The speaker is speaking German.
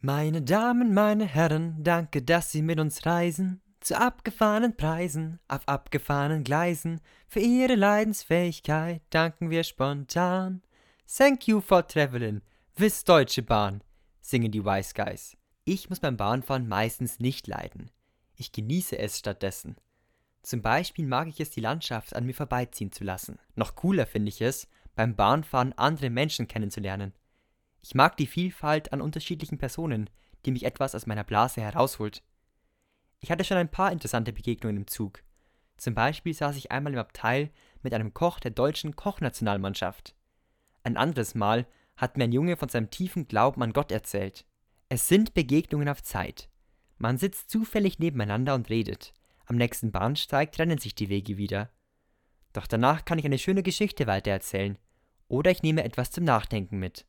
Meine Damen, meine Herren, danke, dass Sie mit uns reisen. Zu abgefahrenen Preisen, auf abgefahrenen Gleisen. Für Ihre Leidensfähigkeit danken wir spontan. Thank you for traveling, with Deutsche Bahn, singen die Wise Guys. Ich muss beim Bahnfahren meistens nicht leiden. Ich genieße es stattdessen. Zum Beispiel mag ich es, die Landschaft an mir vorbeiziehen zu lassen. Noch cooler finde ich es, beim Bahnfahren andere Menschen kennenzulernen. Ich mag die Vielfalt an unterschiedlichen Personen, die mich etwas aus meiner Blase herausholt. Ich hatte schon ein paar interessante Begegnungen im Zug. Zum Beispiel saß ich einmal im Abteil mit einem Koch der deutschen Kochnationalmannschaft. Ein anderes Mal hat mir ein Junge von seinem tiefen Glauben an Gott erzählt. Es sind Begegnungen auf Zeit. Man sitzt zufällig nebeneinander und redet. Am nächsten Bahnsteig trennen sich die Wege wieder. Doch danach kann ich eine schöne Geschichte weitererzählen. Oder ich nehme etwas zum Nachdenken mit.